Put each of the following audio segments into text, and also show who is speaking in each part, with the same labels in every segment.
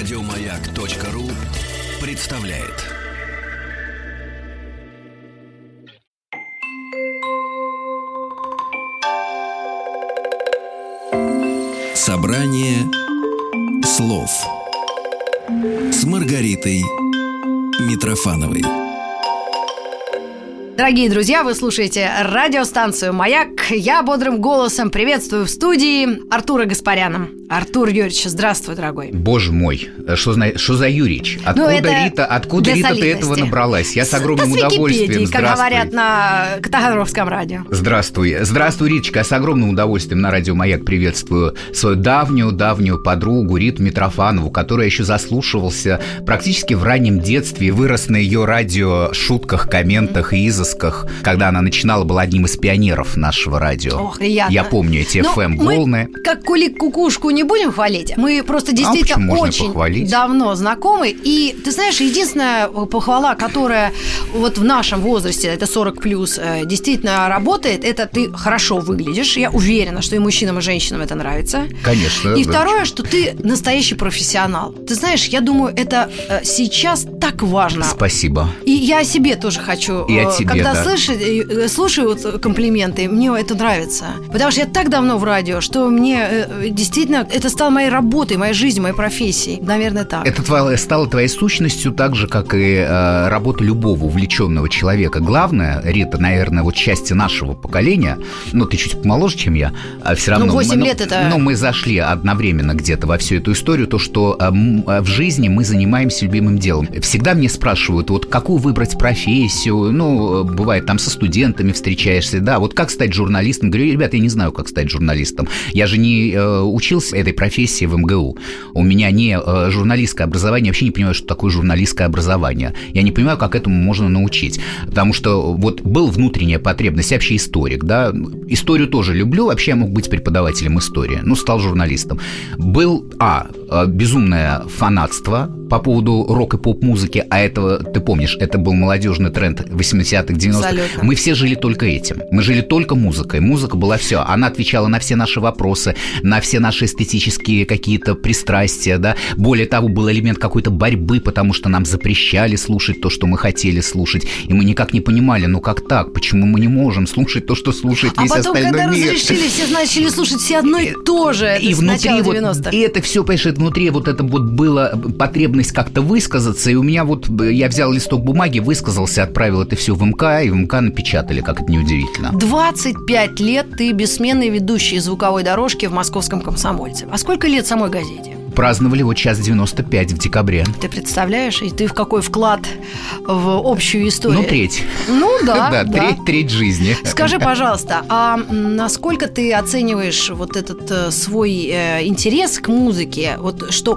Speaker 1: Радиомаяк.ру представляет. Собрание слов с Маргаритой Митрофановой.
Speaker 2: Дорогие друзья, вы слушаете радиостанцию «Маяк». Я бодрым голосом приветствую в студии Артура Гаспаряна. Артур Юрьевич, здравствуй, дорогой.
Speaker 3: Боже мой, что за, что за Юрич? Откуда, ну, Рита, откуда Рита ты этого набралась? Я с огромным
Speaker 2: с
Speaker 3: удовольствием.
Speaker 2: как говорят на Катагаровском радио.
Speaker 3: Здравствуй. Здравствуй, Риточка. Я с огромным удовольствием на радио «Маяк» приветствую свою давнюю-давнюю подругу Риту Митрофанову, которая еще заслушивался практически в раннем детстве и вырос на ее радио шутках, комментах и изысках, когда она начинала, была одним из пионеров нашего радио.
Speaker 2: Ох, приятно.
Speaker 3: Я помню эти FM-волны.
Speaker 2: Ну, как кулик кукушку не будем хвалить. Мы просто а действительно а очень похвалить? давно знакомы. И ты знаешь, единственная похвала, которая вот в нашем возрасте, это 40 плюс, э, действительно работает, это ты хорошо выглядишь. Я уверена, что и мужчинам, и женщинам это нравится.
Speaker 3: Конечно.
Speaker 2: И да. второе, что ты настоящий профессионал. Ты знаешь, я думаю, это э, сейчас так важно.
Speaker 3: Спасибо.
Speaker 2: И я о себе тоже хочу.
Speaker 3: И о э, тебе,
Speaker 2: Когда
Speaker 3: да.
Speaker 2: слышу, слушаю вот комплименты, мне это нравится. Потому что я так давно в радио, что мне действительно это стало моей работой, моей жизнью, моей профессией. Наверное, так.
Speaker 3: Это твоя, стало твоей сущностью так же, как и э, работа любого увлеченного человека. Главное, Рита, наверное, вот счастье нашего поколения, ну, ты чуть помоложе, чем я, а все равно...
Speaker 2: Ну, 8
Speaker 3: мы,
Speaker 2: лет это...
Speaker 3: Ну, мы зашли одновременно где-то во всю эту историю, то, что э, в жизни мы занимаемся любимым делом. Всегда мне спрашивают, вот какую выбрать профессию, ну, бывает, там со студентами встречаешься, да, вот как стать журналистом? Говорю, ребята, я не знаю, как стать журналистом. Я же не э, учился этой профессии в МГУ. У меня не э, журналистское образование, я вообще не понимаю, что такое журналистское образование. Я не понимаю, как этому можно научить. Потому что вот был внутренняя потребность, вообще историк, да, историю тоже люблю, вообще я мог быть преподавателем истории, ну, стал журналистом. Был, а, безумное фанатство по поводу рок и поп-музыки, а этого, ты помнишь, это был молодежный тренд 80-х, 90-х. Мы все жили только этим. Мы жили только музыкой. Музыка была все. Она отвечала на все наши вопросы, на все наши эстетические какие-то пристрастия, да. Более того, был элемент какой-то борьбы, потому что нам запрещали слушать то, что мы хотели слушать, и мы никак не понимали, ну как так, почему мы не можем слушать то, что слушает
Speaker 2: а
Speaker 3: весь
Speaker 2: потом,
Speaker 3: остальной
Speaker 2: когда
Speaker 3: мир.
Speaker 2: разрешили, все начали слушать все одно и то же.
Speaker 3: И внутри вот, и это все, понимаешь, внутри вот это вот было потребность как-то высказаться, и у меня вот, я взял листок бумаги, высказался, отправил это все в МК, и в МК напечатали, как это неудивительно.
Speaker 2: 25 лет ты бессменный ведущий звуковой дорожки в московском комсомольце. А сколько лет самой газете?
Speaker 3: Праздновали вот час 95 в декабре.
Speaker 2: Ты представляешь, и ты в какой вклад в общую историю?
Speaker 3: Ну, треть.
Speaker 2: Ну, да.
Speaker 3: Да, треть, треть жизни.
Speaker 2: Скажи, пожалуйста, а насколько ты оцениваешь вот этот э, свой э, интерес к музыке? Вот что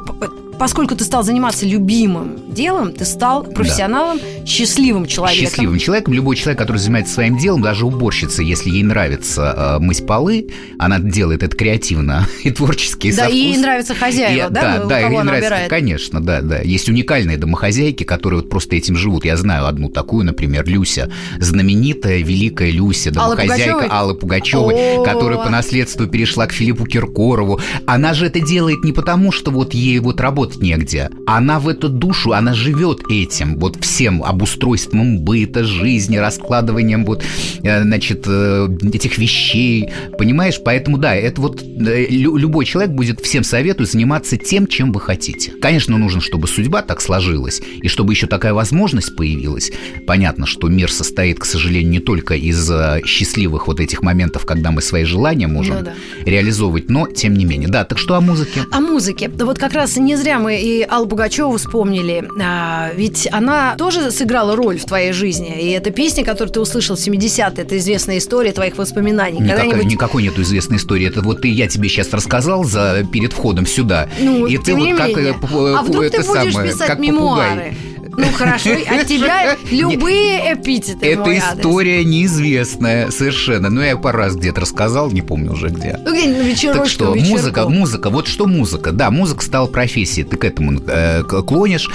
Speaker 2: поскольку ты стал заниматься любимым делом, ты стал профессионалом, да. счастливым человеком.
Speaker 3: Счастливым человеком. Любой человек, который занимается своим делом, даже уборщица, если ей нравится э, мыть полы, она делает это креативно и творчески.
Speaker 2: Да, и ей нравится хозяева, и, да? Да, да, ей нравится, убирает.
Speaker 3: конечно, да, да. Есть уникальные домохозяйки, которые вот просто этим живут. Я знаю одну такую, например, Люся, знаменитая великая Люся, домохозяйка Аллы Пугачевой, О-о-о. которая по наследству перешла к Филиппу Киркорову. Она же это делает не потому, что вот ей вот работать негде. Она в эту душу, она живет этим, вот всем обустройством быта, жизни, раскладыванием вот, э, значит, э, этих вещей, понимаешь? Поэтому, да, это вот э, любой человек будет всем советую заниматься тем, чем вы хотите. Конечно, нужно, чтобы судьба так сложилась, и чтобы еще такая возможность появилась. Понятно, что мир состоит, к сожалению, не только из счастливых вот этих моментов, когда мы свои желания можем ну, да. реализовывать, но тем не менее. Да, так что о музыке?
Speaker 2: О музыке. Вот как раз не зря мы и Аллу Пугачеву вспомнили. А, ведь она тоже сыграла роль в твоей жизни. И эта песня, которую ты услышал в 70-е, это известная история твоих воспоминаний.
Speaker 3: Никакой, никакой нету известной истории. Это вот ты, я тебе сейчас рассказал за, перед входом сюда.
Speaker 2: Ну,
Speaker 3: и
Speaker 2: ты
Speaker 3: вот
Speaker 2: как...
Speaker 3: Э,
Speaker 2: а вдруг ты будешь самое, писать мемуары?
Speaker 3: Попугай.
Speaker 2: Ну хорошо, от тебя любые эпитеты.
Speaker 3: Это история неизвестная совершенно. Ну, я пару раз где-то рассказал, не помню уже где.
Speaker 2: Ну, где
Speaker 3: Так что, музыка, музыка, вот что музыка. Да, музыка стала профессией, ты к этому э, клонишь.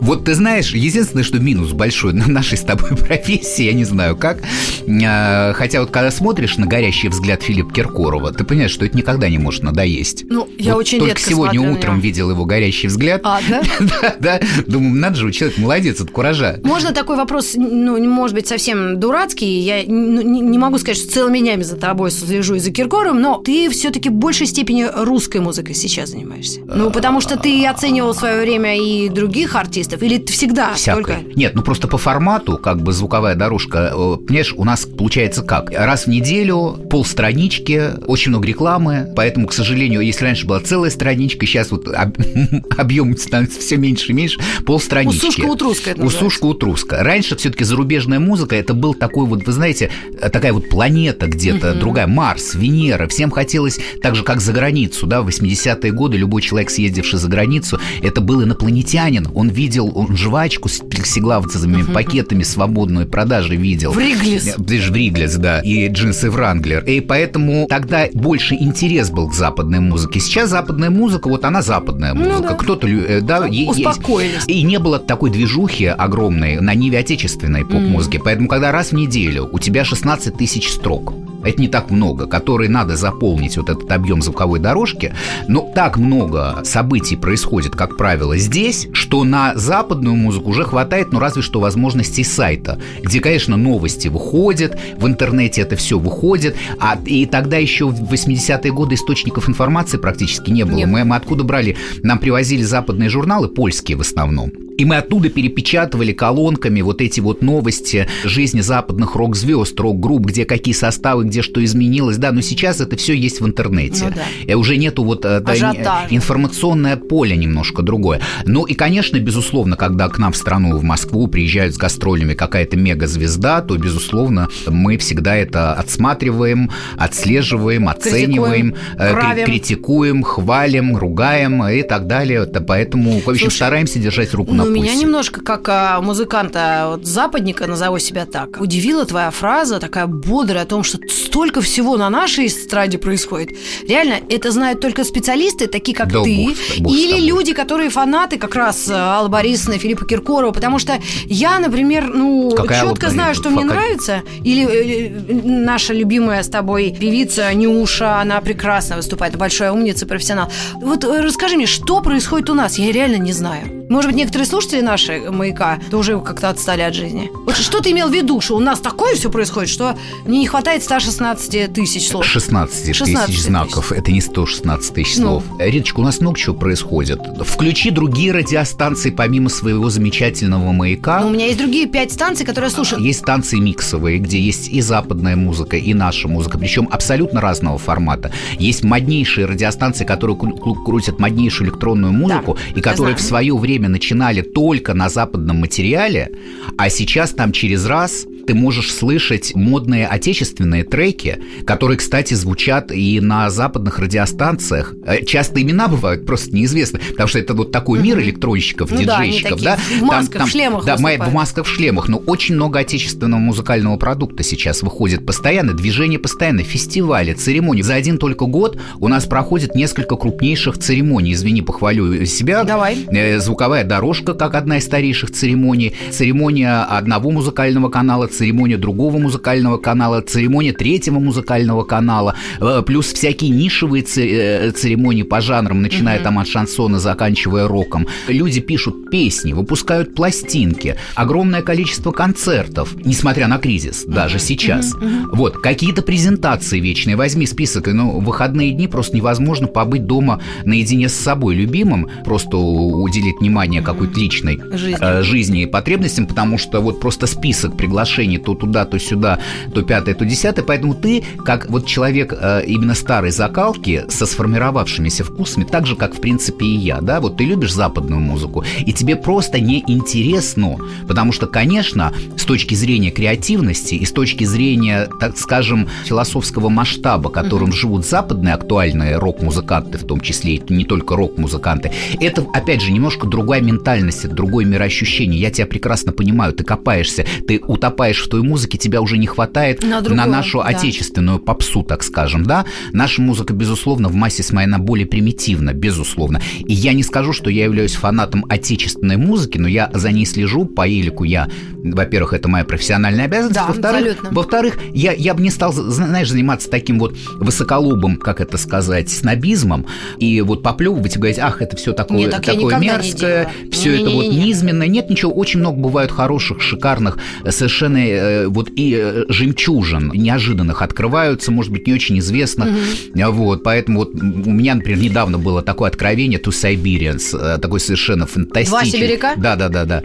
Speaker 3: Вот ты знаешь, единственное, что минус большой на нашей с тобой профессии, я не знаю как, э, хотя вот когда смотришь на горящий взгляд Филиппа Киркорова, ты понимаешь, что это никогда не может надоесть.
Speaker 2: Ну, я
Speaker 3: вот
Speaker 2: очень
Speaker 3: Только сегодня утром видел его горящий взгляд.
Speaker 2: А, да?
Speaker 3: да, да. Думаю, надо же, человек молодец от куража.
Speaker 2: Можно такой вопрос, ну, может быть, совсем дурацкий. Я ну, не могу сказать, что целыми днями за тобой слежу и за Киркоровым, но ты все-таки в большей степени русской музыкой сейчас занимаешься. Ну, потому что ты оценивал в свое время и других артистов, или ты всегда
Speaker 3: Всякой. только... Нет, ну просто по формату, как бы звуковая дорожка, э, понимаешь, у нас получается как? Раз в неделю, полстранички, очень много рекламы, поэтому, к сожалению, если раньше была целая страничка, сейчас вот объем становится все меньше и меньше, полстранички.
Speaker 2: Усушка утруска это
Speaker 3: Усушка утруска. Раньше все-таки зарубежная музыка, это был такой вот, вы знаете, такая вот планета где-то, другая, Марс, Венера. Всем хотелось, так же, как за границу, да, в 80-е годы любой человек, съездивший за границу, это был инопланетянин. Он видел он жвачку с плексиглавцевыми пакетами свободной продажи видел.
Speaker 2: В Риглис.
Speaker 3: Же в Риглис, да. И джинсы Вранглер. И поэтому тогда больше интерес был к западной музыке. Сейчас западная музыка, вот она западная ну музыка. Ну, да. Кто-то, э, да,
Speaker 2: Успокоились.
Speaker 3: И не было такой движухи огромной на ниве отечественной поп-музыки. Mm. Поэтому, когда раз в неделю у тебя 16 тысяч строк, это не так много, которые надо заполнить вот этот объем звуковой дорожки, но так много событий происходит, как правило, здесь, что на западную музыку уже хватает, ну, разве что возможностей сайта, где, конечно, новости выходят, в интернете это все выходит, а и тогда еще в 80-е годы источников информации практически не было. Мы, мы откуда брали? Нам привозили западные журналы, польские в основном. И мы оттуда перепечатывали колонками вот эти вот новости жизни западных рок-звезд, рок-групп, где какие составы, где что изменилось. Да, но сейчас это все есть в интернете. Ну, да. И уже нету вот э, да, информационное поле немножко другое. Ну и, конечно, безусловно, когда к нам в страну, в Москву приезжают с гастролями какая-то мегазвезда, то, безусловно, мы всегда это отсматриваем, отслеживаем, оцениваем, критикуем, э, критикуем хвалим, ругаем и так далее. Поэтому, в общем, Слушай, стараемся держать руку на
Speaker 2: ну, меня немножко, как а, музыканта, вот, западника, назову себя так, удивила твоя фраза, такая бодрая, о том, что столько всего на нашей эстраде происходит. Реально, это знают только специалисты, такие как да, ты, бог, бог или люди, которые фанаты как раз а, Аллы Борисовны, Филиппа Киркорова, потому что я, например, ну, Какая четко знаю, что мне нравится, или э, э, наша любимая с тобой певица Нюша, она прекрасно выступает, большая умница, профессионал. Вот э, расскажи мне, что происходит у нас? Я реально не знаю. Может быть, некоторые слушатели наши «Маяка» уже как-то отстали от жизни. Вот что ты имел в виду, что у нас такое все происходит, что мне не хватает 116 тысяч слов?
Speaker 3: 16, 16 тысяч знаков. Тысяч. Это не 116 тысяч ну. слов. Риточка, у нас много чего происходит. Включи другие радиостанции помимо своего замечательного «Маяка».
Speaker 2: Ну, у меня есть другие пять станций, которые я слушаю.
Speaker 3: Есть станции миксовые, где есть и западная музыка, и наша музыка, причем абсолютно разного формата. Есть моднейшие радиостанции, которые крутят моднейшую электронную музыку, да, и которые в свое время начинали только на западном материале, а сейчас там через раз ты можешь слышать модные отечественные треки, которые, кстати, звучат и на западных радиостанциях. Э, часто имена бывают просто неизвестны, потому что это вот такой мир электронщиков, ну диджейщиков, да,
Speaker 2: да? В масках, там, там, в шлемах
Speaker 3: Да, выступают. в масках, в шлемах, но очень много отечественного музыкального продукта сейчас выходит постоянно, движение постоянно, фестивали, церемонии. За один только год у нас проходит несколько крупнейших церемоний. Извини, похвалю себя.
Speaker 2: Давай.
Speaker 3: Э, звуковая дорожка, как одна из старейших церемоний. Церемония одного музыкального канала церемония другого музыкального канала, церемония третьего музыкального канала, э, плюс всякие нишевые э, церемонии по жанрам, начиная mm-hmm. там от шансона, заканчивая роком. Люди пишут песни, выпускают пластинки, огромное количество концертов, несмотря на кризис, mm-hmm. даже сейчас. Mm-hmm. Вот, какие-то презентации вечные, возьми список, ну, выходные дни просто невозможно побыть дома наедине с собой любимым, просто уделить внимание какой-то личной жизни. Э, жизни и потребностям, потому что вот просто список приглашений отношений то туда, то сюда, то пятое, то десятое. Поэтому ты, как вот человек э, именно старой закалки, со сформировавшимися вкусами, так же, как, в принципе, и я, да, вот ты любишь западную музыку, и тебе просто не интересно, потому что, конечно, с точки зрения креативности и с точки зрения, так скажем, философского масштаба, которым mm-hmm. живут западные актуальные рок-музыканты, в том числе и не только рок-музыканты, это, опять же, немножко другая ментальность, другое мироощущение. Я тебя прекрасно понимаю, ты копаешься, ты утопаешь в той музыке, тебя уже не хватает на, другое, на нашу да. отечественную попсу, так скажем, да. Наша музыка, безусловно, в массе своей она более примитивна, безусловно. И я не скажу, что я являюсь фанатом отечественной музыки, но я за ней слежу, по елику я, во-первых, это моя профессиональная обязанность, да, во-вторых, во-вторых, я, я бы не стал, знаешь, заниматься таким вот высоколобым, как это сказать, снобизмом, и вот поплевывать и говорить, ах, это все такое, Нет, так такое мерзкое, все это вот низменное. Нет ничего, очень много бывает хороших, шикарных, совершенно э, вот и э, жемчужин неожиданных открываются, может быть, не очень известных. Угу. Вот, поэтому вот у меня, например, недавно было такое откровение To Siberians, э, такой совершенно фантастический. Два
Speaker 2: сибиряка?
Speaker 3: Да, да, да, да.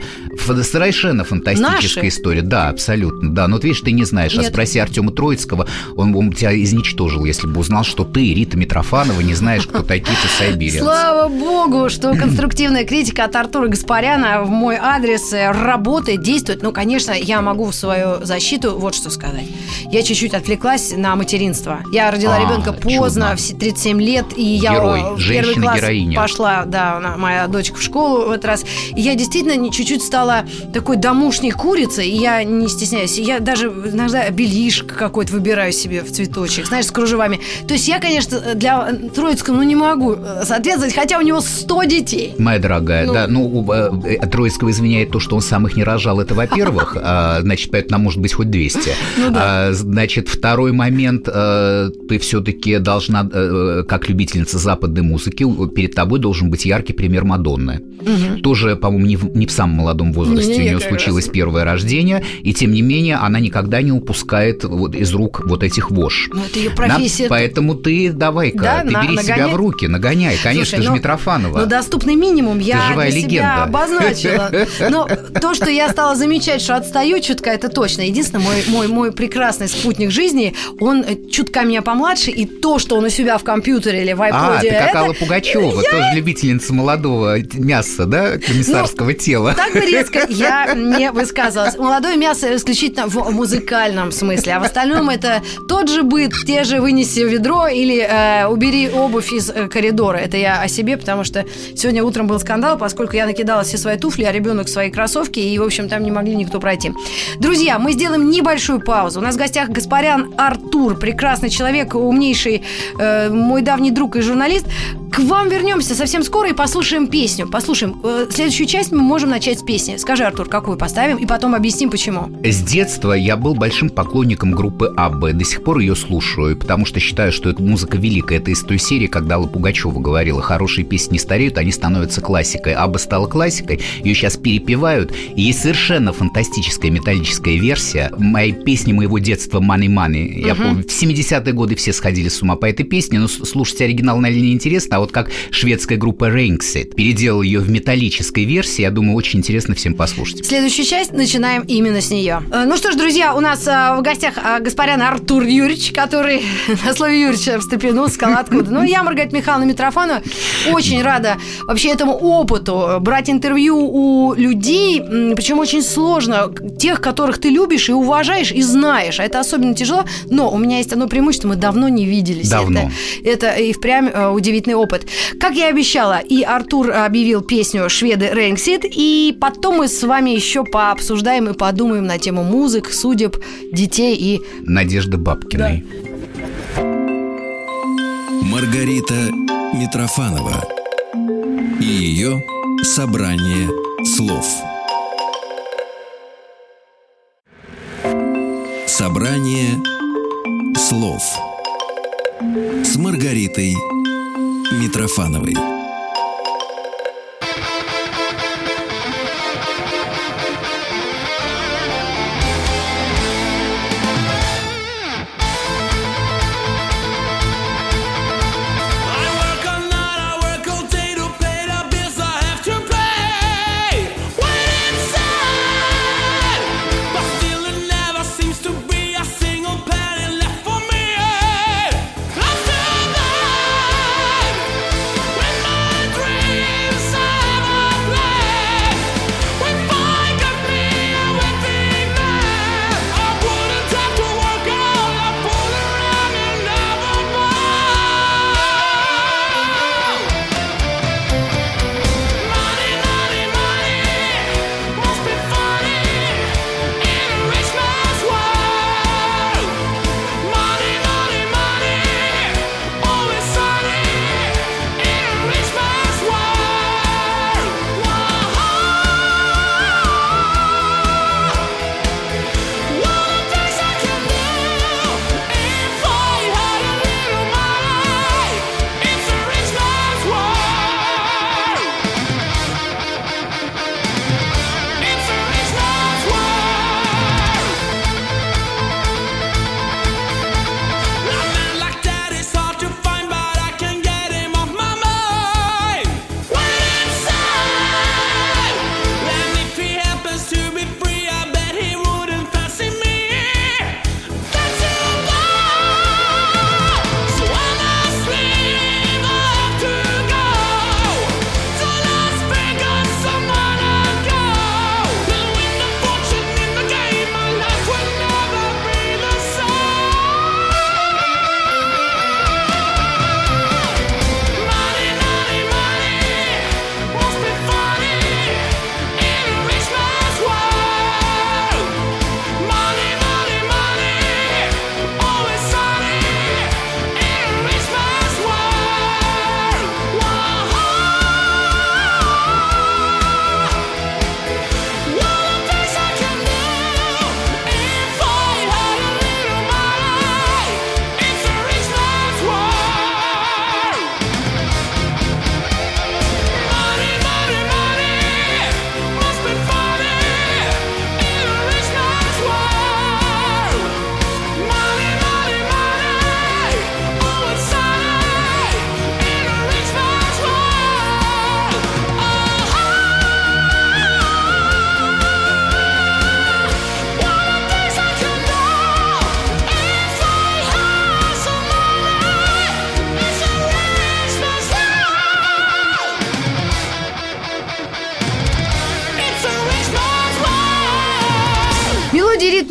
Speaker 3: Совершенно фантастическая Наши? история. Да, абсолютно, да. Но вот видишь, ты не знаешь, а Нет. а спроси Артема Троицкого, он, он тебя изничтожил, если бы узнал, что ты, Рита Митрофанова, не знаешь, кто такие To Siberians.
Speaker 2: Слава богу, что конструктивная критика от Артура Гаспаряна в мой адрес работает, действует. Ну, конечно, я могу в свою защиту вот что сказать. Я чуть-чуть отвлеклась на материнство. Я родила а, ребенка поздно, в 37 лет, и я Герой, в первый класс героиня. пошла, да, моя дочка в школу в этот раз. И я действительно чуть-чуть стала такой домушней курицей, и я не стесняюсь. Я даже иногда белишко какой-то выбираю себе в цветочек, знаешь, с кружевами. То есть я, конечно, для Троицкого, ну, не могу э, соответствовать, хотя у него 100 детей.
Speaker 3: Моя дорогая, ну, да, ну, э, Троицкого извиняет то, что он сам их не рожал, это во-первых, а, значит, поэтому нам может быть хоть 200. Ну, да. а, значит, второй момент, а, ты все-таки должна, а, как любительница западной музыки, перед тобой должен быть яркий пример Мадонны. Угу. Тоже, по-моему, не в, не в самом молодом возрасте не, не, у нее случилось раз. первое рождение, и тем не менее она никогда не упускает вот из рук вот этих вож.
Speaker 2: Ну, это ее профессия.
Speaker 3: На, поэтому ты давай-ка, да, ты на, бери нагоняй. себя в руки, нагоняй. Конечно, Слушай, ты же ну, Митрофанова.
Speaker 2: Ну, доступный минимум я ты живая для легенда. себя обозначила. Но то, что я стала замечать, что отстаю чутка, это точно. Единственное, мой, мой, мой прекрасный спутник жизни, он чутка меня помладше, и то, что он у себя в компьютере или в iPod... А,
Speaker 3: ты как это... Алла Пугачева, я... тоже любительница молодого мяса, да, комиссарского ну, тела.
Speaker 2: Так бы резко я не высказывалась. Молодое мясо исключительно в музыкальном смысле, а в остальном это тот же быт, те же вынеси ведро или э, убери обувь из э, коридора. Это я о себе, потому что сегодня утром был скандал, поскольку я накидала все свои туфли, а ребенок свои кроссовки, и, в общем, там не могли никто пройти. Друзья, мы сделаем небольшую паузу. У нас в гостях Гаспарян Артур, прекрасный человек, умнейший, э, мой давний друг и журналист. К вам вернемся совсем скоро и послушаем песню. Послушаем. Э, следующую часть мы можем начать с песни. Скажи, Артур, какую поставим, и потом объясним, почему.
Speaker 3: С детства я был большим поклонником группы АБ. До сих пор ее слушаю, потому что считаю, что эта музыка великая. Это из той серии, когда Алла Пугачева говорила, хорошие песни не стареют, они становятся классикой. АБ стала классикой, ее сейчас перепевают. И есть совершенно фантастическая металлическая версия моей песни моего детства «Money Money». Я угу. помню, в 70-е годы все сходили с ума по этой песне, но слушать оригинал, наверное, не интересно, а вот как шведская группа Rankset переделала ее в металлической версии, я думаю, очень интересно всем послушать.
Speaker 2: Следующую часть начинаем именно с нее. Э, ну что ж, друзья, у нас э, в гостях э, господин Артур Юрьевич, который на слове Юрьевича встрепенулся, сказал откуда. Ну, я, Маргарита Михайловна Митрофанова, очень рада вообще этому опыту брать интервью у людей, причем очень сложно, тех, которых ты любишь и уважаешь, и знаешь. А это особенно тяжело, но у меня есть одно преимущество, мы давно не виделись.
Speaker 3: Давно.
Speaker 2: Это, это и впрямь удивительный опыт. Как я обещала, и Артур объявил песню «Шведы Рэнксит», и потом мы с вами еще пообсуждаем и подумаем на тему музык, судеб, детей и...
Speaker 3: Надежды Бабкиной.
Speaker 1: Да. Маргарита Митрофанова и ее «Собрание слов». Собрание слов с Маргаритой Митрофановой.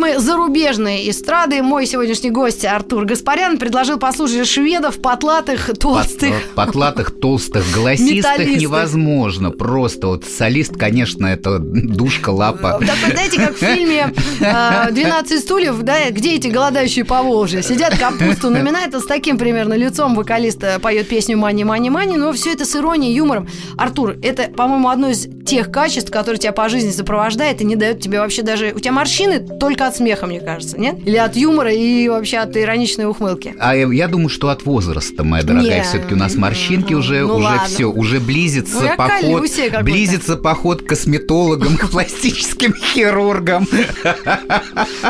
Speaker 2: Темы зарубежной эстрады. Мой сегодняшний гость Артур Гаспарян предложил послушать шведов, потлатых, толстых.
Speaker 3: Пот, потлатых, толстых, голосистых невозможно. Просто вот солист, конечно, это душка, лапа.
Speaker 2: Так, знаете, как в фильме «12 стульев», да, где эти голодающие по Волжье? Сидят, капусту наминают, с таким примерно лицом вокалист поет песню «Мани, мани, мани», но все это с иронией, юмором. Артур, это, по-моему, одно из тех качеств, которые тебя по жизни сопровождает и не дает тебе вообще даже... У тебя морщины только от смеха, мне кажется, нет? Или от юмора и вообще от ироничной ухмылки?
Speaker 3: А я думаю, что от возраста, моя дорогая. Все-таки у нас морщинки уже, ну, уже ладно. все, уже близится ну, поход, близится поход к косметологам, к пластическим хирургам.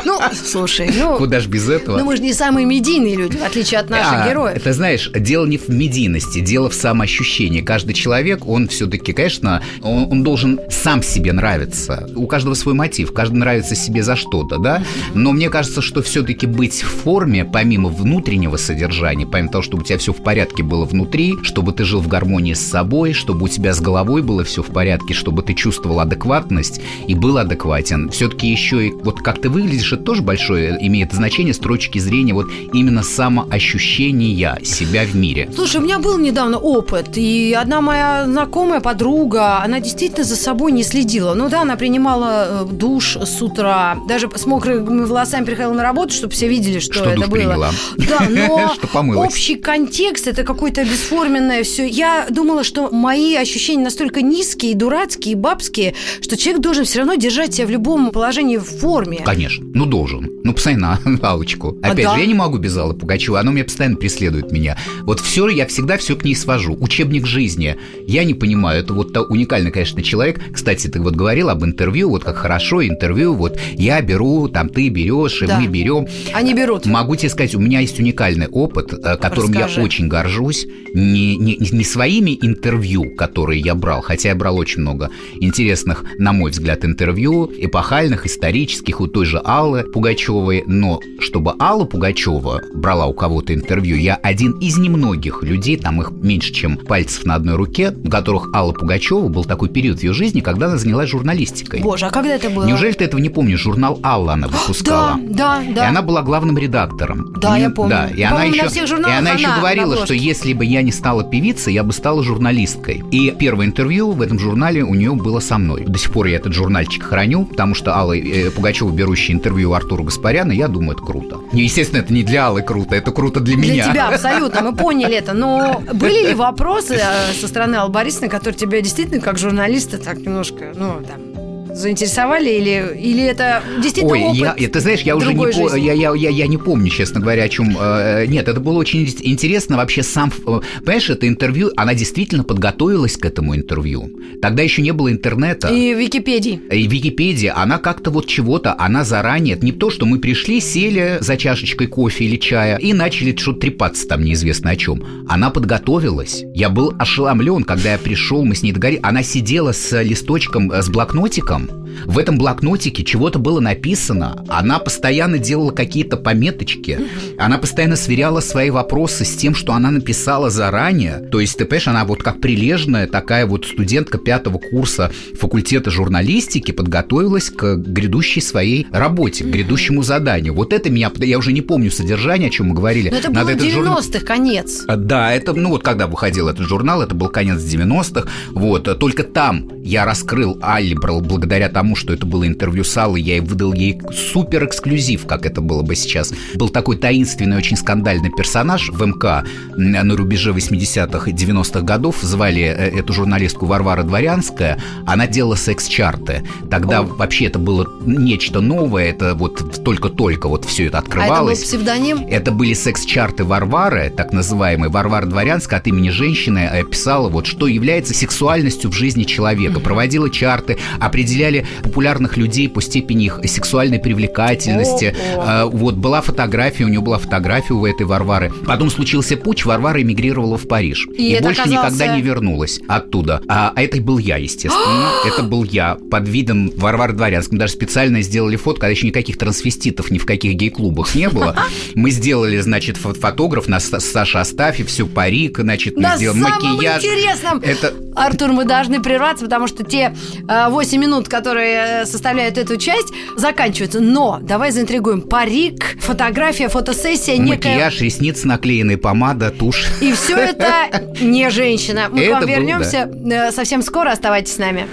Speaker 2: Ну, слушай, ну...
Speaker 3: Куда ж без этого?
Speaker 2: Ну, мы же не самые медийные люди, в отличие от наших а, героев.
Speaker 3: Это, знаешь, дело не в медийности, дело в самоощущении. Каждый человек, он все-таки, конечно, он, он должен сам себе нравиться. У каждого свой мотив, каждый нравится себе за что-то, да? Но мне кажется, что все-таки быть в форме, помимо внутреннего содержания, помимо того, чтобы у тебя все в порядке было внутри, чтобы ты жил в гармонии с собой, чтобы у тебя с головой было все в порядке, чтобы ты чувствовал адекватность и был адекватен. Все-таки еще и вот как ты выглядишь, это тоже большое имеет значение с точки зрения вот именно самоощущения себя в мире.
Speaker 2: Слушай, у меня был недавно опыт, и одна моя знакомая подруга, она действительно за собой не следила. Ну да, она принимала э, душ с утра, даже с мокрыми волосами приходила на работу, чтобы все видели, что,
Speaker 3: что
Speaker 2: это было.
Speaker 3: Приняла.
Speaker 2: Да, но общий контекст это какое-то бесформенное все. Я думала, что мои ощущения настолько низкие, дурацкие, бабские, что человек должен все равно держать себя в любом положении в форме.
Speaker 3: Конечно, ну должен. Ну, посмотри на Аллочку. А Опять а же, да? я не могу без Аллы Пугачева, она меня постоянно преследует меня. Вот все, я всегда все к ней свожу. Учебник жизни. Я не понимаю, это вот уникальный, конечно, человек. Кстати, ты вот говорил об интервью, вот как хорошо интервью, вот я беру, там ты берешь, и да. мы берем.
Speaker 2: Они берут.
Speaker 3: Могу тебе сказать, у меня есть уникальный опыт, э, которым Расскажи. я очень горжусь. Не, не, не своими интервью, которые я брал, хотя я брал очень много интересных, на мой взгляд, интервью, эпохальных, исторических, у той же Аллы Пугачевой, но чтобы Алла Пугачева брала у кого-то интервью, я один из немногих людей, там их меньше, чем пальцев на одной руке, у которых Алла Пугачева был такой период в ее жизни, когда она занялась журналистикой.
Speaker 2: Боже, а когда это было?
Speaker 3: Неужели ты этого не помнишь? Журнал Алла она выпускала.
Speaker 2: Да, да, да.
Speaker 3: И она была главным редактором.
Speaker 2: Да, и, я помню. Да,
Speaker 3: и она еще, и она еще говорила, что если бы я не стала певицей, я бы стала журналисткой. И первое интервью в этом журнале у нее было со мной. До сих пор я этот журнальчик храню, потому что Алла э, Пугачева, берущая интервью у Артура Гаспаряна, я думаю, это круто. Ну, естественно, это не для Аллы круто, это круто для,
Speaker 2: для
Speaker 3: меня.
Speaker 2: Для тебя, абсолютно, мы поняли это. Но были ли вопросы э, со стороны Аллы Борисовны, которые тебя действительно, как журналиста, так немножко, ну, там, заинтересовали или, или это действительно Ой, опыт
Speaker 3: я, ты знаешь, я уже не, по, я, я, я, я не помню, честно говоря, о чем... Э, нет, это было очень интересно вообще сам... Э, понимаешь, это интервью, она действительно подготовилась к этому интервью. Тогда еще не было интернета.
Speaker 2: И Википедии.
Speaker 3: И Википедия, она как-то вот чего-то, она заранее... Не то, что мы пришли, сели за чашечкой кофе или чая и начали что-то трепаться там неизвестно о чем. Она подготовилась. Я был ошеломлен, когда я пришел, мы с ней договорились. Она сидела с листочком, э, с блокнотиком, Amen. В этом блокнотике чего-то было написано. Она постоянно делала какие-то пометочки. Она постоянно сверяла свои вопросы с тем, что она написала заранее. То есть, ты понимаешь, она вот как прилежная такая вот студентка пятого курса факультета журналистики подготовилась к грядущей своей работе, к грядущему заданию. Вот это меня... Я уже не помню содержание, о чем мы говорили.
Speaker 2: Но это Надо было 90-х, журнал... конец.
Speaker 3: А, да, это, ну вот когда выходил этот журнал, это был конец 90-х. Вот, только там я раскрыл Алли благодаря благодаря тому, что это было интервью с Аллой, я выдал ей супер эксклюзив, как это было бы сейчас. Был такой таинственный, очень скандальный персонаж в МК на рубеже 80-х и 90-х годов. Звали э, эту журналистку Варвара Дворянская. Она делала секс-чарты. Тогда О. вообще это было нечто новое. Это вот только-только вот все это открывалось. А
Speaker 2: это был псевдоним?
Speaker 3: Это были секс-чарты Варвары, так называемые. Варвара Дворянская от имени женщины э, писала вот, что является сексуальностью в жизни человека. Проводила чарты, определяли популярных людей по степени их сексуальной привлекательности. О, Вот была фотография, у нее была фотография у этой Варвары. Потом случился путь, Варвара эмигрировала в Париж. И, и больше оказался... никогда не вернулась оттуда. А, а это был я, естественно. это был я под видом Варвары Дворянской. Мы даже специально сделали фото, когда еще никаких трансвеститов ни в каких гей-клубах не было. Мы сделали, значит, фотограф на Саша Астафьев, все парик, значит, мы сделали макияж.
Speaker 2: интересном! Это... Артур, мы должны прерваться, потому что те 8 минут, которые которые составляют эту часть, заканчиваются. Но давай заинтригуем. Парик, фотография, фотосессия,
Speaker 3: Макияж, некая... ресницы наклеенные, помада, тушь.
Speaker 2: И все это не женщина. Мы к вам вернемся да. Э, совсем скоро. Оставайтесь с нами.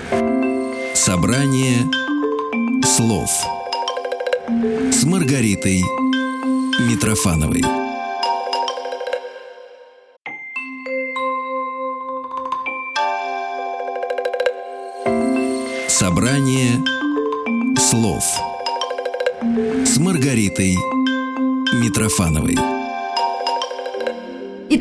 Speaker 1: Собрание слов с Маргаритой Митрофановой. Собрание слов с Маргаритой Митрофановой.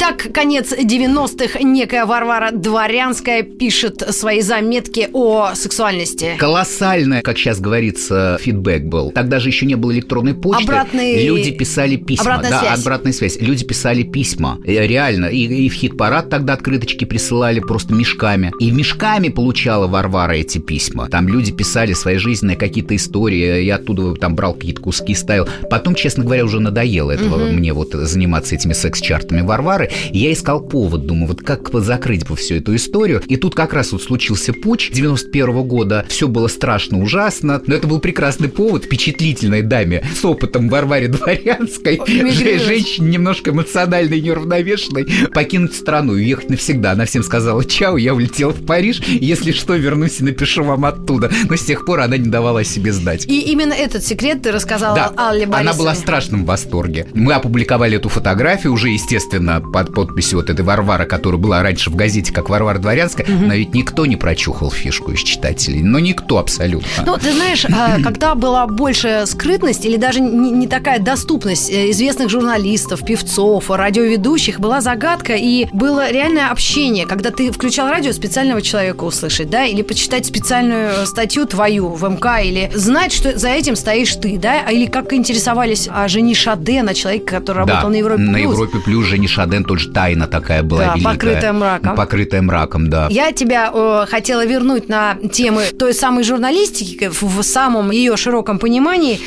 Speaker 2: Итак, конец 90-х. Некая Варвара Дворянская пишет свои заметки о сексуальности.
Speaker 3: Колоссальный, как сейчас говорится, фидбэк был. Тогда же еще не было электронной почты.
Speaker 2: Обратный...
Speaker 3: Люди писали письма.
Speaker 2: Обратная
Speaker 3: да,
Speaker 2: связь.
Speaker 3: обратная связь. Люди писали письма. И, реально. И, и в хит-парад тогда открыточки присылали просто мешками. И мешками получала Варвара эти письма. Там люди писали свои жизненные какие-то истории. Я оттуда там брал какие-то куски, ставил. Потом, честно говоря, уже надоело этого угу. мне вот заниматься этими секс-чартами Варвары я искал повод, думаю, вот как закрыть бы всю эту историю. И тут как раз вот случился путь 91 -го года. Все было страшно, ужасно, но это был прекрасный повод впечатлительной даме с опытом Варваре Дворянской, женщине немножко эмоциональной и неравновешенной, покинуть страну и уехать навсегда. Она всем сказала «Чао, я улетела в Париж, если что, вернусь и напишу вам оттуда». Но с тех пор она не давала о себе знать.
Speaker 2: И именно этот секрет ты рассказала да, Алле Борисовне.
Speaker 3: Она была в страшном восторге. Мы опубликовали эту фотографию уже, естественно, под подписью вот этой Варвара, которая была раньше в газете как Варвара Дворянская, угу. но ведь никто не прочухал фишку из читателей. Ну, никто абсолютно.
Speaker 2: Ну, ты знаешь, а, когда была больше скрытность или даже не такая доступность э, известных журналистов, певцов, радиоведущих, была загадка и было реальное общение, когда ты включал радио специального человека услышать, да, или почитать специальную статью твою в МК, или знать, что за этим стоишь ты, да, или как интересовались о Жени Шаден, о человеке, который работал да, на Европе
Speaker 3: Плюс. на Европе Плюс Жени Шаден Н тоже тайна такая была да, великая.
Speaker 2: покрытая мраком.
Speaker 3: Покрытая мраком, да.
Speaker 2: Я тебя э, хотела вернуть на темы той самой журналистики в самом ее широком понимании,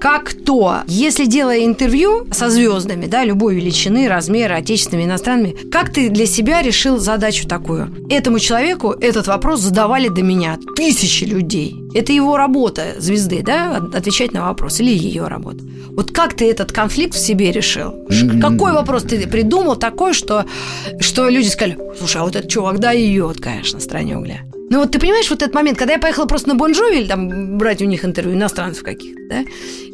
Speaker 2: как то, если делая интервью со звездами, да, любой величины, размера, отечественными, иностранными, как ты для себя решил задачу такую? Этому человеку этот вопрос задавали до меня тысячи людей. Это его работа звезды, да, отвечать на вопрос, или ее работа. Вот как ты этот конфликт в себе решил? Какой вопрос ты придумал такой, что, что люди сказали, слушай, а вот этот чувак дает, конечно, стране угля. Ну вот ты понимаешь вот этот момент, когда я поехала просто на Бонжови или там брать у них интервью иностранцев каких-то, да?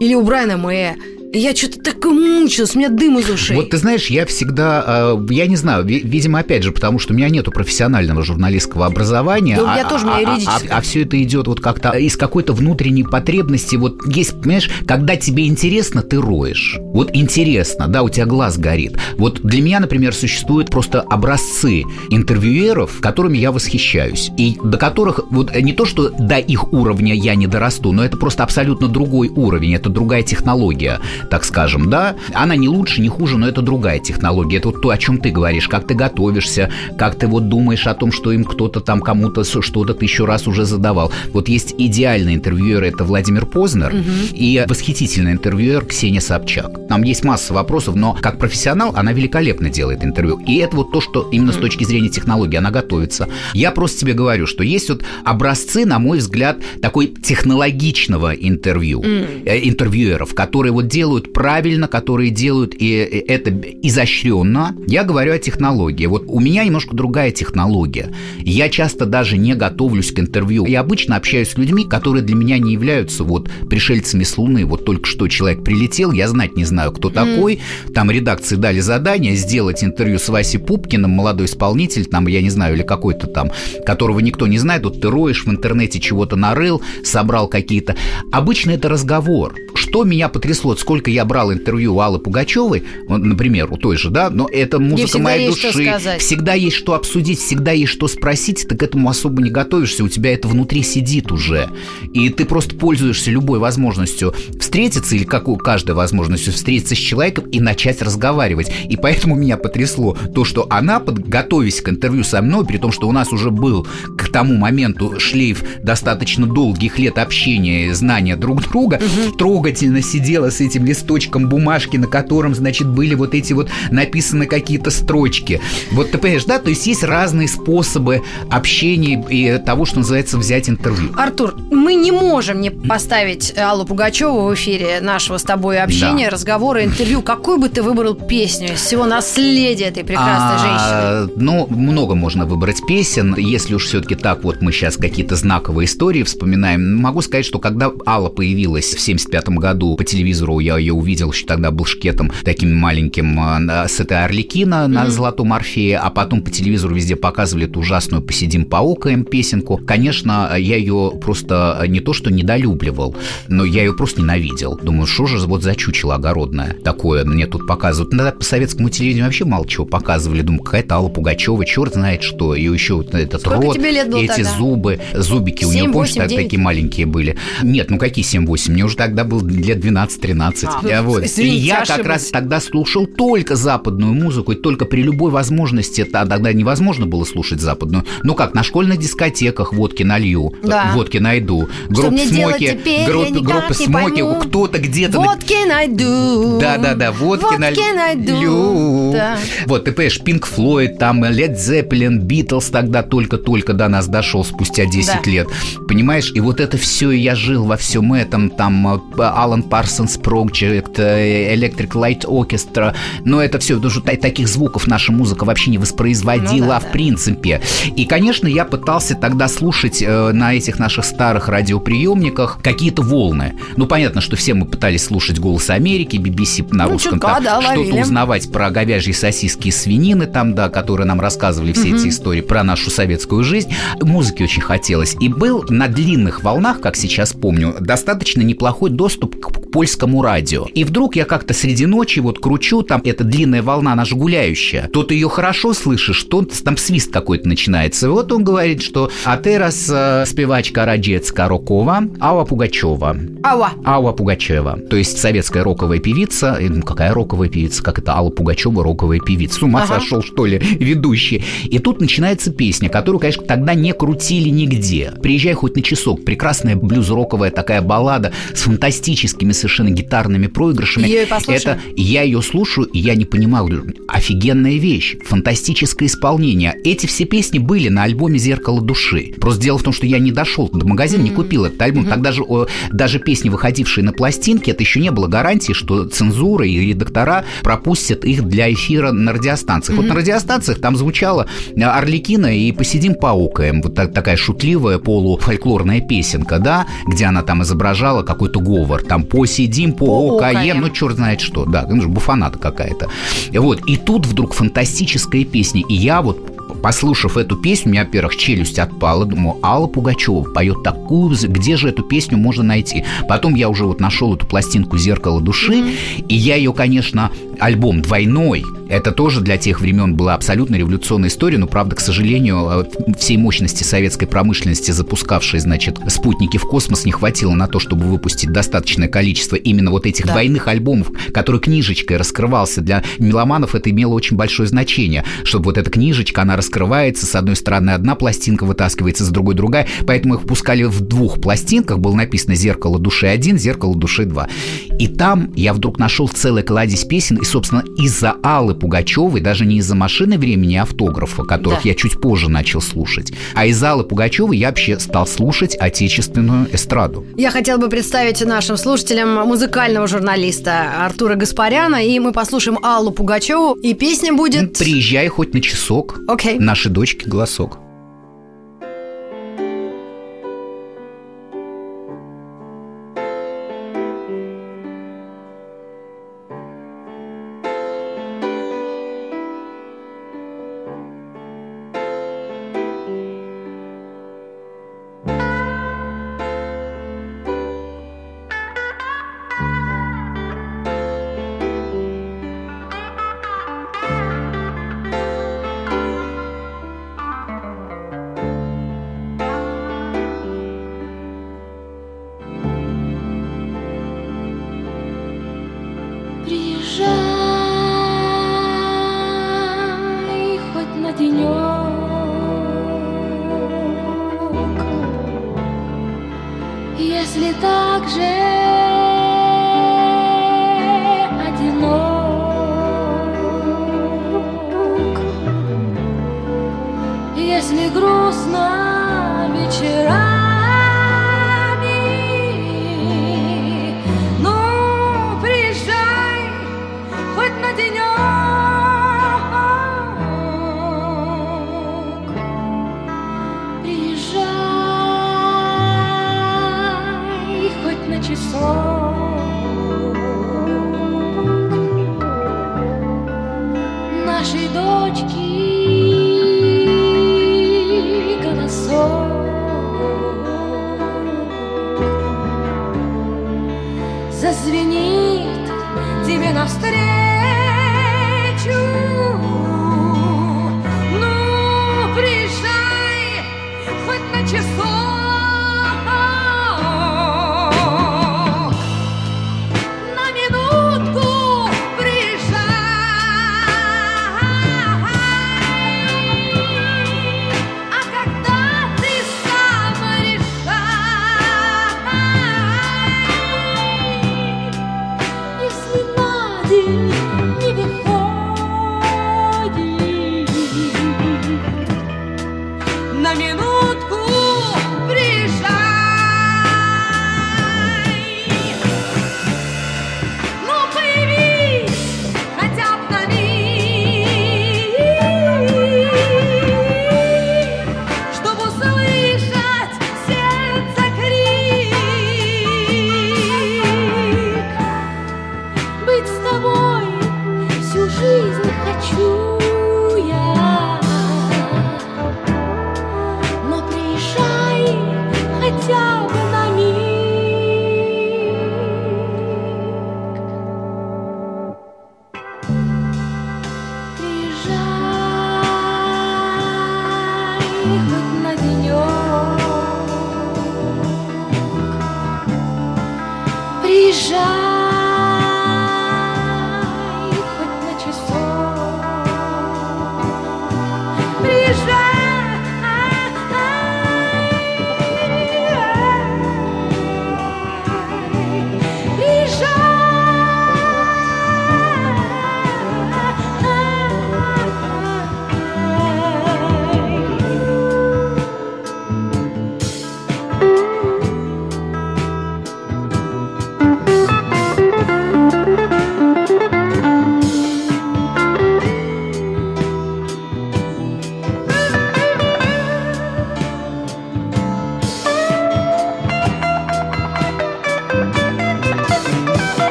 Speaker 2: Или у Брайана Мэя, я что-то так мучилась, у меня дым из ушей.
Speaker 3: Вот ты знаешь, я всегда, э, я не знаю, видимо, опять же, потому что у меня нету профессионального журналистского образования.
Speaker 2: Да, а, я тоже, у меня юридическое.
Speaker 3: А, а, а все это идет вот как-то из какой-то внутренней потребности. Вот есть, понимаешь, когда тебе интересно, ты роешь. Вот интересно, да, у тебя глаз горит. Вот для меня, например, существуют просто образцы интервьюеров, которыми я восхищаюсь. И до которых, вот не то, что до их уровня я не дорасту, но это просто абсолютно другой уровень, это другая технология так скажем, да, она не лучше, не хуже, но это другая технология. Это вот то, о чем ты говоришь, как ты готовишься, как ты вот думаешь о том, что им кто-то там кому-то что-то ты еще раз уже задавал. Вот есть идеальный интервьюер, это Владимир Познер, угу. и восхитительный интервьюер Ксения Собчак. Там есть масса вопросов, но как профессионал она великолепно делает интервью. И это вот то, что именно с точки зрения технологии она готовится. Я просто тебе говорю, что есть вот образцы, на мой взгляд, такой технологичного интервью, mm. э, интервьюеров, которые вот делают делают правильно, которые делают и это изощренно. Я говорю о технологии. Вот у меня немножко другая технология. Я часто даже не готовлюсь к интервью. Я обычно общаюсь с людьми, которые для меня не являются вот пришельцами с Луны. Вот только что человек прилетел, я знать не знаю, кто mm. такой. Там редакции дали задание сделать интервью с Васей Пупкиным, молодой исполнитель, там, я не знаю, или какой-то там, которого никто не знает. Вот ты роешь в интернете чего-то нарыл, собрал какие-то. Обычно это разговор. Что меня потрясло, сколько сколько я брал интервью у Аллы Пугачевой, например, у той же, да, но это музыка моей души. Всегда есть что обсудить, всегда есть что спросить, ты к этому особо не готовишься, у тебя это внутри сидит уже. И ты просто пользуешься любой возможностью встретиться, или какой каждой возможностью встретиться с человеком и начать разговаривать. И поэтому меня потрясло то, что она, подготовясь к интервью со мной, при том, что у нас уже был тому моменту шлейф достаточно долгих лет общения, знания друг друга, угу. трогательно сидела с этим листочком бумажки, на котором, значит, были вот эти вот написаны какие-то строчки. Вот ты понимаешь, да? То есть есть разные способы общения и того, что называется взять интервью.
Speaker 2: Артур, мы не можем не поставить Аллу Пугачеву в эфире нашего с тобой общения, да. разговора, интервью. Какую бы ты выбрал песню из всего наследия этой прекрасной а,
Speaker 3: женщины? Ну, много можно выбрать песен. Если уж все-таки так вот мы сейчас какие-то знаковые истории вспоминаем, могу сказать, что когда Алла появилась в 75 году по телевизору, я ее увидел еще тогда был шкетом таким маленьким а, с этой Орликина на mm-hmm. Золотом Орфее, а потом по телевизору везде показывали эту ужасную «Посидим поукаем» песенку. Конечно, я ее просто не то что недолюбливал, но я ее просто ненавидел. Думаю, что же вот за чучело огородное такое мне тут показывают. Иногда по советскому телевидению вообще мало чего показывали. Думаю, какая-то Алла Пугачева, черт знает что. И еще вот этот Сколько рот, эти тогда? зубы, зубики 7, у нее, помнишь, 8, такие маленькие были. Нет, ну какие 7-8? Мне уже тогда было лет 12-13. А, вот. Извините, и я ошиблась. как раз тогда слушал только западную музыку, и только при любой возможности, тогда невозможно было слушать западную. Ну как, на школьных дискотеках водки налью, да. водки найду.
Speaker 2: Группа Смоки,
Speaker 3: группа, группа Смоки, кто-то где-то...
Speaker 2: Водки найду.
Speaker 3: Да-да-да, водки, водки налью. Да. Вот, ты понимаешь, Пинк Флойд, там Лед Зеппелин, Битлз тогда только-только до нас дошел спустя 10 да. лет. Понимаешь, и вот это все, я жил во всем этом, там Алан Парсонс Project, Electric Light Orchestra, но это все, даже таких звуков наша музыка вообще не воспроизводила, ну, да, в да. принципе. И, конечно, я пытался тогда слушать э, на этих наших старых радиоприемниках какие-то волны. Ну, понятно, что все мы пытались слушать «Голос Америки», BBC на ну, русском, чутка, там, да, что-то узнавать про говяжьи сосиски и свинины там, да, которые нам рассказывали все угу. эти истории про нашу советскую жизнь. Музыки очень хотелось. И был на длинных волнах, как сейчас помню, достаточно неплохой доступ к польскому радио. И вдруг я как-то среди ночи вот кручу, там эта длинная волна, она же гуляющая. То ты ее хорошо слышишь, то там свист какой-то начинается. И вот он говорит, что а ты раз э, спевачка Раджецка Рокова, Алла Пугачева.
Speaker 2: Алла.
Speaker 3: Алла Пугачева. То есть советская роковая певица. Ну, какая роковая певица? Как это Алла Пугачева роковая певица? С ума ага. сошел, что ли, ведущий. И тут начинается песня, которую, конечно, тогда не крутили нигде. Приезжай хоть на часок. Прекрасная блюз-роковая такая баллада с фантастическими совершенно гитарными проигрышами.
Speaker 2: Ее
Speaker 3: Это я ее слушаю, и я не понимал, офигенная вещь, фантастическое исполнение. Эти все песни были на альбоме «Зеркало души». Просто дело в том, что я не дошел до магазина, mm-hmm. не купил этот альбом. Mm-hmm. Тогда же о, даже песни, выходившие на пластинке, это еще не было гарантии, что цензура и редактора пропустят их для эфира на радиостанциях. Mm-hmm. Вот на радиостанциях там звучала Орликина и «Посидим поукаем». Вот так, такая шутливая полуфольклорная песенка, да, где она там изображала какой-то говор. Там «Посидим, поукаем», ну, черт знает что, да, ну, буфаната какая-то. Вот, и тут вдруг фантастическая песня. И я вот послушав эту песню, у меня, во-первых, челюсть отпала. Думаю, Алла Пугачева поет такую, где же эту песню можно найти? Потом я уже вот нашел эту пластинку «Зеркало души», mm-hmm. и я ее, конечно, альбом двойной, это тоже для тех времен была абсолютно революционная история, но, правда, к сожалению, всей мощности советской промышленности, запускавшей, значит, спутники в космос, не хватило на то, чтобы выпустить достаточное количество именно вот этих да. двойных альбомов, которые книжечкой раскрывался. Для меломанов это имело очень большое значение, чтобы вот эта книжечка, она раскрывается, с одной стороны одна пластинка вытаскивается, с другой другая, поэтому их пускали в двух пластинках, было написано «Зеркало души 1», «Зеркало души 2». И там я вдруг нашел целый кладезь песен, и, собственно, из-за Аллы Аллы Пугачевой даже не из-за машины времени автографа, которых да. я чуть позже начал слушать, а из Аллы Пугачевой я вообще стал слушать отечественную эстраду.
Speaker 2: Я хотела бы представить нашим слушателям музыкального журналиста Артура Гаспаряна, и мы послушаем Аллу Пугачеву, и песня будет...
Speaker 3: Приезжай хоть на часок.
Speaker 2: Okay.
Speaker 3: Нашей дочке голосок.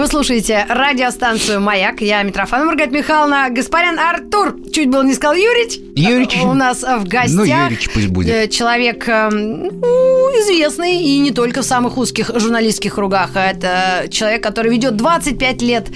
Speaker 2: Вы слушаете радиостанцию «Маяк». Я Митрофан Маргарита Михайловна. Господин Артур, чуть было не сказал Юрич.
Speaker 3: Юрич.
Speaker 2: У нас в гостях.
Speaker 3: Ну, Юрич пусть будет. Э,
Speaker 2: человек ну, известный и не только в самых узких журналистских кругах. Это человек, который ведет 25 лет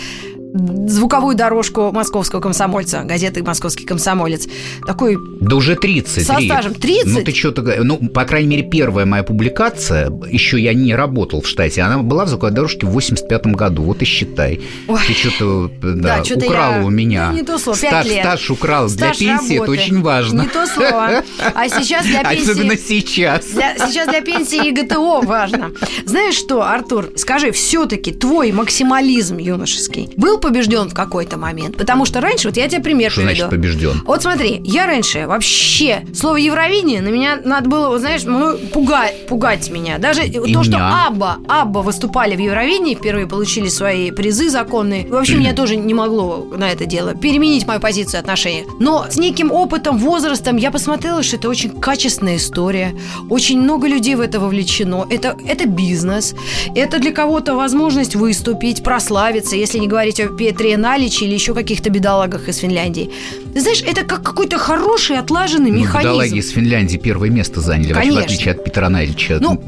Speaker 2: звуковую дорожку московского комсомольца, газеты «Московский комсомолец». Такой...
Speaker 3: Да уже 30.
Speaker 2: Со стажем 30?
Speaker 3: Ну, ты что-то... Ну, по крайней мере, первая моя публикация, еще я не работал в штате, она была в звуковой дорожке в 85 году. Вот и считай. Ой. Ты что-то да, да, что украла я... у меня.
Speaker 2: Ну, не то слово,
Speaker 3: стаж, лет. Стаж украл. Стаж для пенсии работы. это очень важно.
Speaker 2: Не то слово. А сейчас для пенсии...
Speaker 3: Особенно сейчас.
Speaker 2: Для... Сейчас для пенсии и ГТО важно. Знаешь что, Артур, скажи, все-таки твой максимализм юношеский был побежден в какой-то момент. Потому что раньше, вот я тебе пример
Speaker 3: что приведу. значит побежден?
Speaker 2: Вот смотри, я раньше вообще слово Евровидение на меня надо было, знаешь, ну, пугать, пугать меня. Даже И то, что Абба, Абба выступали в Евровидении, впервые получили свои призы законные. Вообще меня тоже не могло на это дело переменить мою позицию отношения. Но с неким опытом, возрастом я посмотрела, что это очень качественная история. Очень много людей в это вовлечено. Это, это бизнес. Это для кого-то возможность выступить, прославиться, если не говорить о Петре Наличе или еще каких-то бедолагах из Финляндии. Знаешь, это как какой-то хороший отлаженный ну, механизм.
Speaker 3: Бедолаги из Финляндии первое место заняли, Конечно. в отличие от Петра Налича.
Speaker 2: Ну,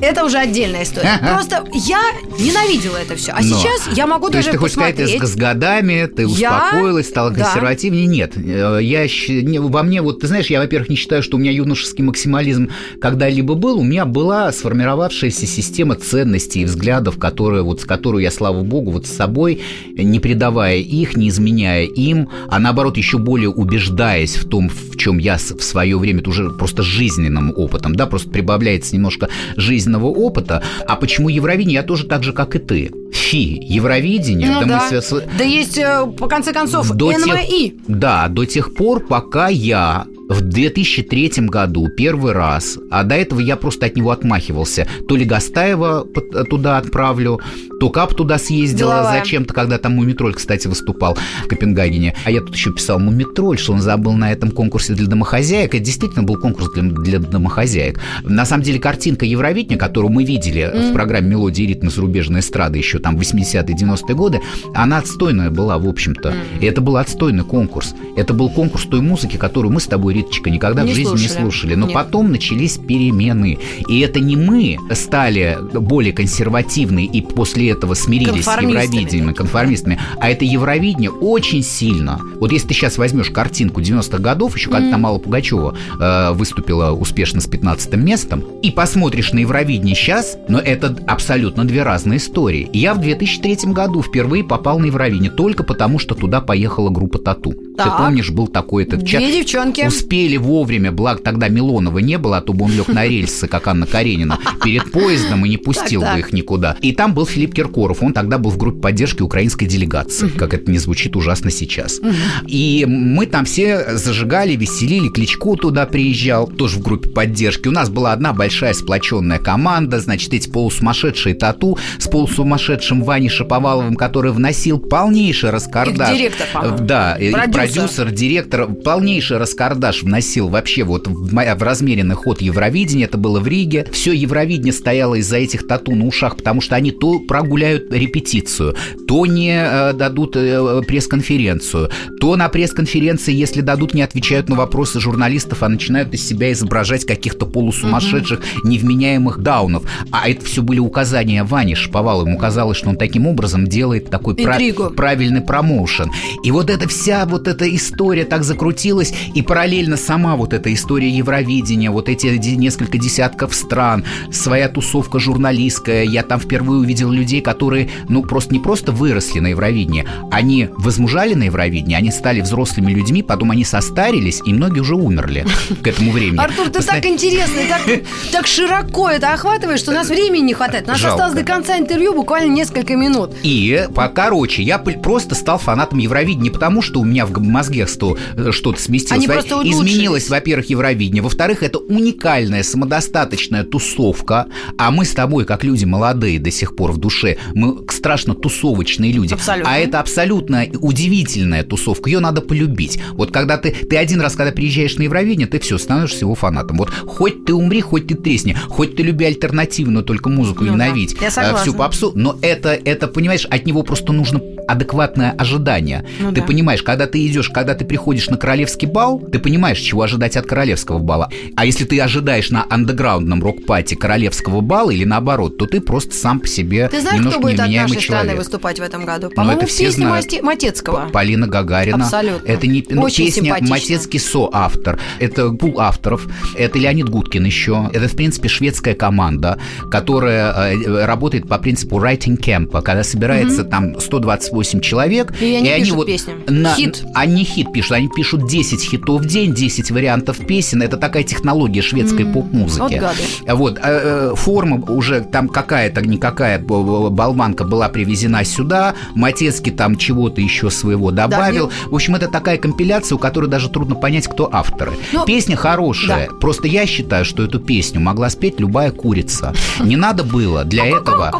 Speaker 2: это уже отдельная история. Просто я ненавидела это все. А Но. сейчас я могу
Speaker 3: То
Speaker 2: даже
Speaker 3: есть ты хочешь
Speaker 2: посмотреть.
Speaker 3: сказать, с годами ты успокоилась, я... стала консервативнее? Да. Нет. Э, я, во мне, вот ты знаешь, я, во-первых, не считаю, что у меня юношеский максимализм когда-либо был. У меня была сформировавшаяся система ценностей и взглядов, которые, вот, с которую я, слава богу, вот с собой не предавая их, не изменяя им, а наоборот еще более убеждаясь в том, в чем я в свое время уже просто жизненным опытом, да, просто прибавляется немножко жизненного опыта. А почему Евровидение? Я тоже так же, как и ты. Фи, Евровидение.
Speaker 2: Ну, да, да. Мы свя... да есть, э, по конце концов, до НВИ.
Speaker 3: Тех... Да, до тех пор, пока я в 2003 году первый раз, а до этого я просто от него отмахивался. То ли Гастаева туда отправлю, то Кап туда съездила Деловая. зачем-то, когда там Мумитроль, кстати, выступал в Копенгагене. А я тут еще писал Мумитроль, что он забыл на этом конкурсе для домохозяек. Это действительно был конкурс для, для домохозяек. На самом деле картинка Евровидения, которую мы видели mm. в программе «Мелодии и ритмы зарубежной эстрады» еще там 80-е, 90-е годы, она отстойная была, в общем-то. Mm. И это был отстойный конкурс. Это был конкурс той музыки, которую мы с тобой Риточка, никогда не в жизни слушали. не слушали. Но Нет. потом начались перемены. И это не мы стали более консервативны и после этого смирились с Евровидением, конформистами, а это Евровидение очень сильно. Вот если ты сейчас возьмешь картинку 90-х годов, еще когда там Алла Пугачева э, выступила успешно с 15 местом, и посмотришь на Евровидение сейчас, но это абсолютно две разные истории. И я в 2003 году впервые попал на Евровидение только потому, что туда поехала группа Тату. Так. Ты помнишь, был такой этот
Speaker 2: чат. Две девчонки.
Speaker 3: Успели вовремя, благо тогда Милонова не было, а то бы он лег на рельсы, как Анна Каренина, перед поездом и не пустил бы их никуда. И там был Филипп Киркоров, он тогда был в группе поддержки украинской делегации, как это не звучит ужасно сейчас. И мы там все зажигали, веселили, Кличко туда приезжал, тоже в группе поддержки. У нас была одна большая сплоченная команда, значит, эти полусумасшедшие тату с полусумасшедшим Ваней Шаповаловым, который вносил полнейший раскардаш.
Speaker 2: Их директор, по-моему.
Speaker 3: Да, продюсер продюсер, директор, полнейший раскардаш вносил вообще вот в, в размеренный ход Евровидения, это было в Риге. Все Евровидение стояло из-за этих тату на ушах, потому что они то прогуляют репетицию, то не э, дадут э, пресс-конференцию, то на пресс-конференции, если дадут, не отвечают на вопросы журналистов, а начинают из себя изображать каких-то полусумасшедших, невменяемых даунов. А это все были указания Вани Шаповалова. Ему казалось, что он таким образом делает такой прав- правильный промоушен. И вот эта вся вот эта история так закрутилась, и параллельно сама вот эта история Евровидения, вот эти несколько десятков стран, своя тусовка журналистская, я там впервые увидел людей, которые, ну, просто не просто выросли на Евровидении, они возмужали на Евровидении, они стали взрослыми людьми, потом они состарились, и многие уже умерли к этому времени.
Speaker 2: Артур, ты так интересно, так, широко это охватываешь, что у нас времени не хватает. Нас осталось до конца интервью буквально несколько минут.
Speaker 3: И, короче, я просто стал фанатом Евровидения не потому, что у меня в в мозге что-то сместилось. Они Изменилось, во-первых, Евровидение. Во-вторых, это уникальная самодостаточная тусовка. А мы с тобой, как люди молодые до сих пор в душе, мы страшно тусовочные люди. Абсолютно. А это абсолютно удивительная тусовка. Ее надо полюбить. Вот когда ты, ты один раз, когда приезжаешь на Евровидение, ты все, становишься его фанатом. Вот хоть ты умри, хоть ты тресни, хоть ты люби альтернативную только музыку, ну, ненавидь да. Э, всю попсу, но это, это, понимаешь, от него просто нужно адекватное ожидание. Ну, ты да. понимаешь, когда ты идешь, когда ты приходишь на королевский бал, ты понимаешь, чего ожидать от королевского бала. А если ты ожидаешь на андеграундном рок-пати королевского бала или наоборот, то ты просто сам по себе
Speaker 2: Ты знаешь, кто будет от нашей человек. страны выступать в этом году? Ну, По-моему, это все песня знают. Матецкого.
Speaker 3: Полина Гагарина.
Speaker 2: Абсолютно.
Speaker 3: Это не ну, Очень песня Матецкий соавтор. Это пул авторов. Это Леонид Гудкин еще. Это, в принципе, шведская команда, которая э, работает по принципу writing camp, когда собирается угу. там 128 человек.
Speaker 2: И они, и они вот песню.
Speaker 3: На, хит. Они хит пишут. Они пишут 10 хитов в день, 10 вариантов песен. Это такая технология шведской mm. поп-музыки. Вот. Вот. Э, э, форма уже там какая-то, никакая болванка была привезена сюда. Матецкий там чего-то еще своего добавил. Да, в общем, это такая компиляция, у которой даже трудно понять, кто авторы. Но... Песня хорошая. Да. Просто я считаю, что эту песню могла спеть любая курица. Не надо было для этого...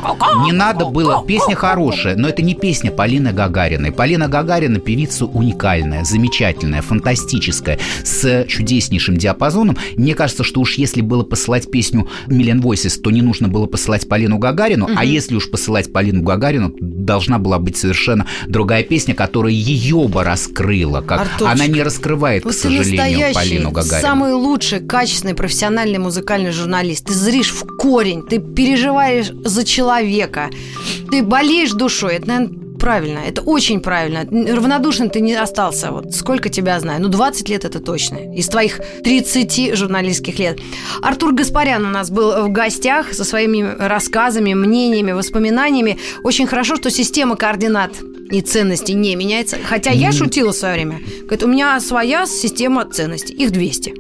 Speaker 3: Не надо было... Песня хорошая, но это не песня Полины Гагариной. Полина Гагарина певица уникальная, замечательная, фантастическая, с чудеснейшим диапазоном. Мне кажется, что уж если было посылать песню Million Voices, то не нужно было посылать Полину Гагарину, угу. а если уж посылать Полину Гагарину, должна была быть совершенно другая песня, которая ее бы раскрыла. Как Артурчик, она не раскрывает, к сожалению, Полину Гагарину.
Speaker 2: самый лучший, качественный, профессиональный музыкальный журналист. Ты зришь в корень, ты переживаешь за человека, ты болеешь душой. Это, наверное, правильно, это очень правильно. Равнодушен ты не остался. Вот сколько тебя знаю? Ну, 20 лет это точно. Из твоих 30 журналистских лет. Артур Гаспарян у нас был в гостях со своими рассказами, мнениями, воспоминаниями. Очень хорошо, что система координат и ценностей не меняется. Хотя я шутила в свое время. Говорит, у меня своя система ценностей. Их 200.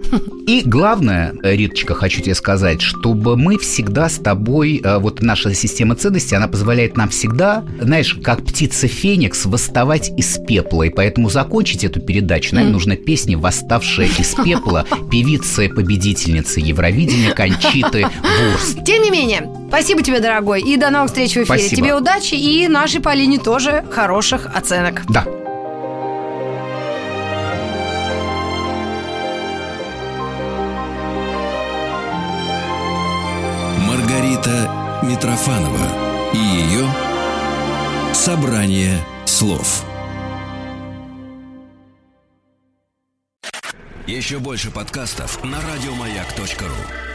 Speaker 3: И главное, Риточка, хочу тебе сказать, чтобы мы всегда с тобой, э, вот наша система ценностей, она позволяет нам всегда, знаешь, как птица Феникс, восставать из пепла. И поэтому закончить эту передачу, наверное, нужно песни «Восставшая из пепла» певицы-победительницы Евровидения Кончиты Вурст.
Speaker 2: Тем не менее, спасибо тебе, дорогой, и до новых встреч в эфире. Спасибо. Тебе удачи, и нашей Полине тоже хороших оценок.
Speaker 3: Да.
Speaker 1: Маргарита Митрофанова и ее «Собрание слов». Еще больше подкастов на радиомаяк.ру